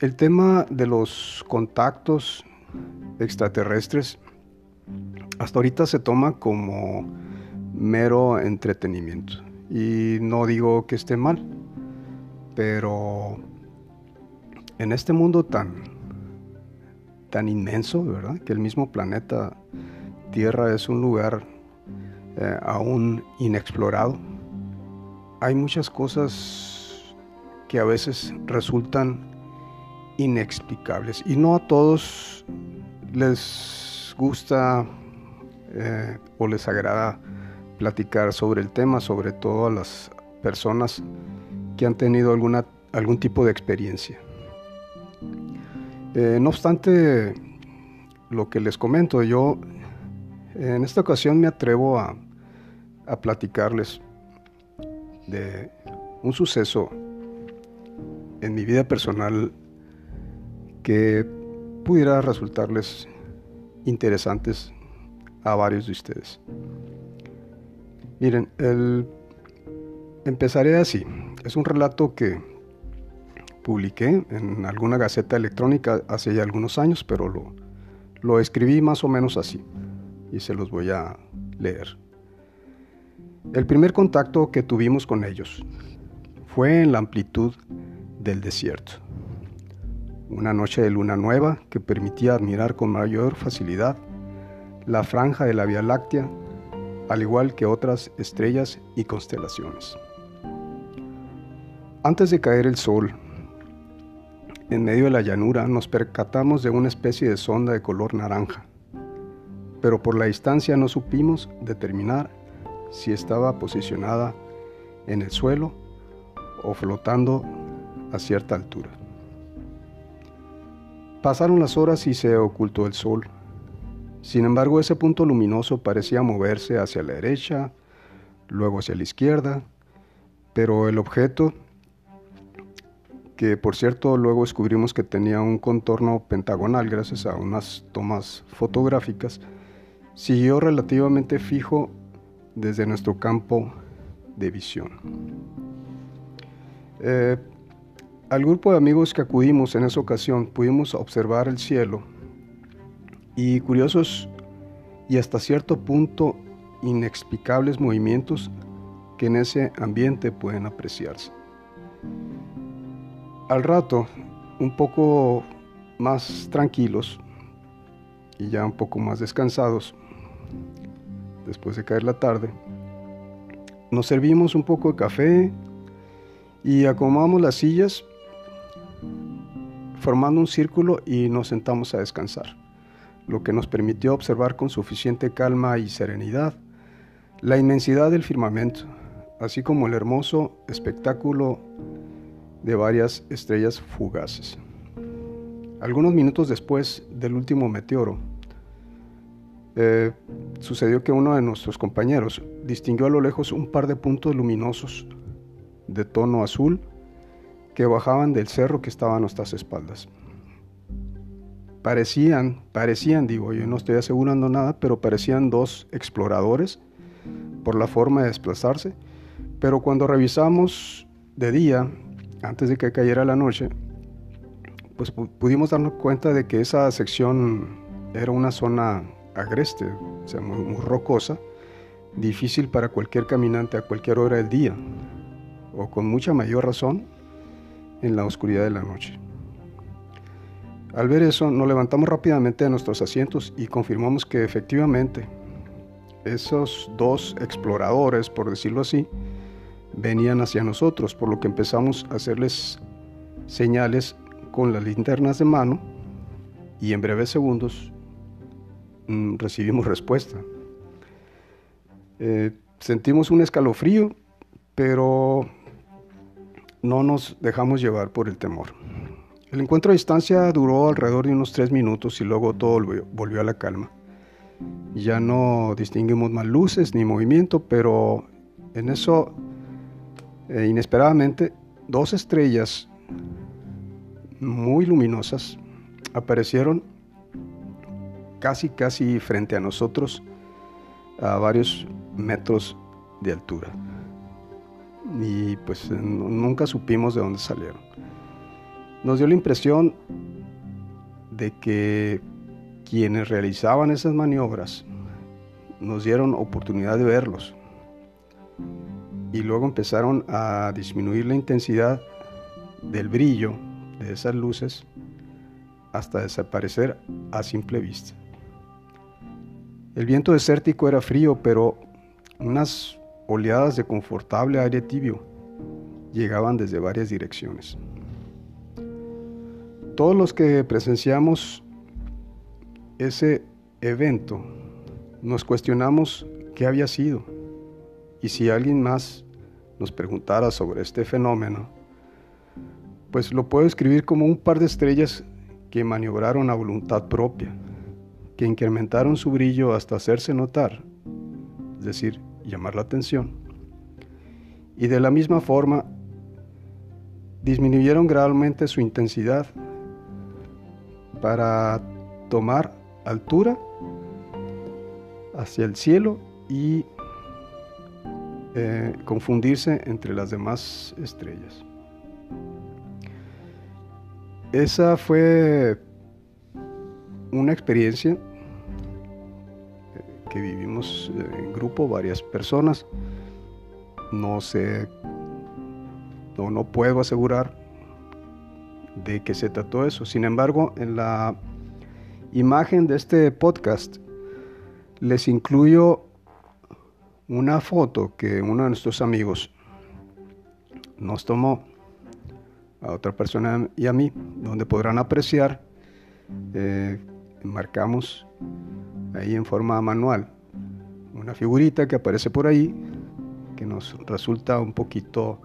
el tema de los contactos extraterrestres hasta ahorita se toma como mero entretenimiento. Y no digo que esté mal, pero en este mundo tan, tan inmenso, ¿verdad? Que el mismo planeta Tierra es un lugar eh, aún inexplorado. Hay muchas cosas que a veces resultan inexplicables y no a todos les gusta eh, o les agrada platicar sobre el tema, sobre todo a las personas que han tenido alguna, algún tipo de experiencia. Eh, no obstante, lo que les comento, yo en esta ocasión me atrevo a, a platicarles de un suceso en mi vida personal que pudiera resultarles interesantes a varios de ustedes. Miren, empezaré así. Es un relato que publiqué en alguna gaceta electrónica hace ya algunos años, pero lo, lo escribí más o menos así y se los voy a leer. El primer contacto que tuvimos con ellos fue en la amplitud del desierto. Una noche de luna nueva que permitía admirar con mayor facilidad la franja de la Vía Láctea, al igual que otras estrellas y constelaciones. Antes de caer el sol, en medio de la llanura nos percatamos de una especie de sonda de color naranja, pero por la distancia no supimos determinar si estaba posicionada en el suelo o flotando a cierta altura. Pasaron las horas y se ocultó el sol. Sin embargo, ese punto luminoso parecía moverse hacia la derecha, luego hacia la izquierda, pero el objeto, que por cierto luego descubrimos que tenía un contorno pentagonal gracias a unas tomas fotográficas, siguió relativamente fijo desde nuestro campo de visión. Eh, al grupo de amigos que acudimos en esa ocasión pudimos observar el cielo y curiosos y hasta cierto punto inexplicables movimientos que en ese ambiente pueden apreciarse. Al rato, un poco más tranquilos y ya un poco más descansados, después de caer la tarde, nos servimos un poco de café y acomodamos las sillas formando un círculo y nos sentamos a descansar, lo que nos permitió observar con suficiente calma y serenidad la inmensidad del firmamento, así como el hermoso espectáculo de varias estrellas fugaces. Algunos minutos después del último meteoro, eh, sucedió que uno de nuestros compañeros distinguió a lo lejos un par de puntos luminosos de tono azul que bajaban del cerro que estaba a nuestras espaldas. Parecían, parecían, digo, yo no estoy asegurando nada, pero parecían dos exploradores por la forma de desplazarse, pero cuando revisamos de día, antes de que cayera la noche, pues pudimos darnos cuenta de que esa sección era una zona agreste, o sea, muy, rocosa, difícil para cualquier caminante a cualquier hora del día, o con mucha mayor razón en la oscuridad de la noche. Al ver eso, nos levantamos rápidamente de nuestros asientos y confirmamos que efectivamente esos dos exploradores, por decirlo así, venían hacia nosotros, por lo que empezamos a hacerles señales con las linternas de mano y en breves segundos mm, recibimos respuesta. Eh, sentimos un escalofrío, pero no nos dejamos llevar por el temor. El encuentro a distancia duró alrededor de unos tres minutos y luego todo volvió, a la calma. Ya no distinguimos más luces ni movimiento, pero en eso, eh, inesperadamente, dos estrellas muy luminosas aparecieron casi, casi frente a nosotros a varios metros de altura y pues nunca supimos de dónde salieron. Nos dio la impresión de que quienes realizaban esas maniobras nos dieron oportunidad de verlos y luego empezaron a disminuir la intensidad del brillo de esas luces hasta desaparecer a simple vista. El viento desértico era frío, pero unas oleadas de confortable aire tibio llegaban desde varias direcciones. Todos los que presenciamos ese evento nos cuestionamos qué había sido y si alguien más nos preguntara sobre este fenómeno, pues lo puedo escribir como un par de estrellas que maniobraron a voluntad propia, que incrementaron su brillo hasta hacerse notar, es decir, llamar la atención, y de la misma forma disminuyeron gradualmente su intensidad para tomar altura hacia el cielo y eh, confundirse entre las demás estrellas. Esa fue una experiencia vivimos en grupo, varias personas. No sé, no, no puedo asegurar de qué se trató eso. Sin embargo, en la imagen de este podcast les incluyo una foto que uno de nuestros amigos nos tomó a otra persona y a mí, donde podrán apreciar, eh, marcamos ahí en forma manual una figurita que aparece por ahí que nos resulta un poquito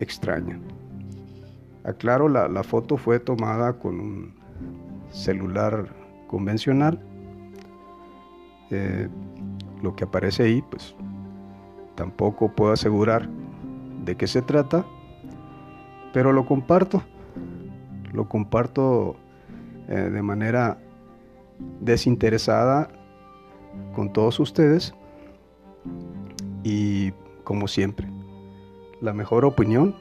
extraña. Aclaro, la, foto fue tomada con un celular convencional. Eh, lo que aparece ahí, pues tampoco puedo asegurar de qué se trata, pero lo comparto, lo comparto eh, de manera desinteresada con todos ustedes y como siempre, la mejor opinión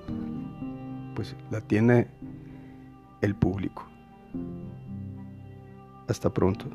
pues la tiene el público. Hasta pronto.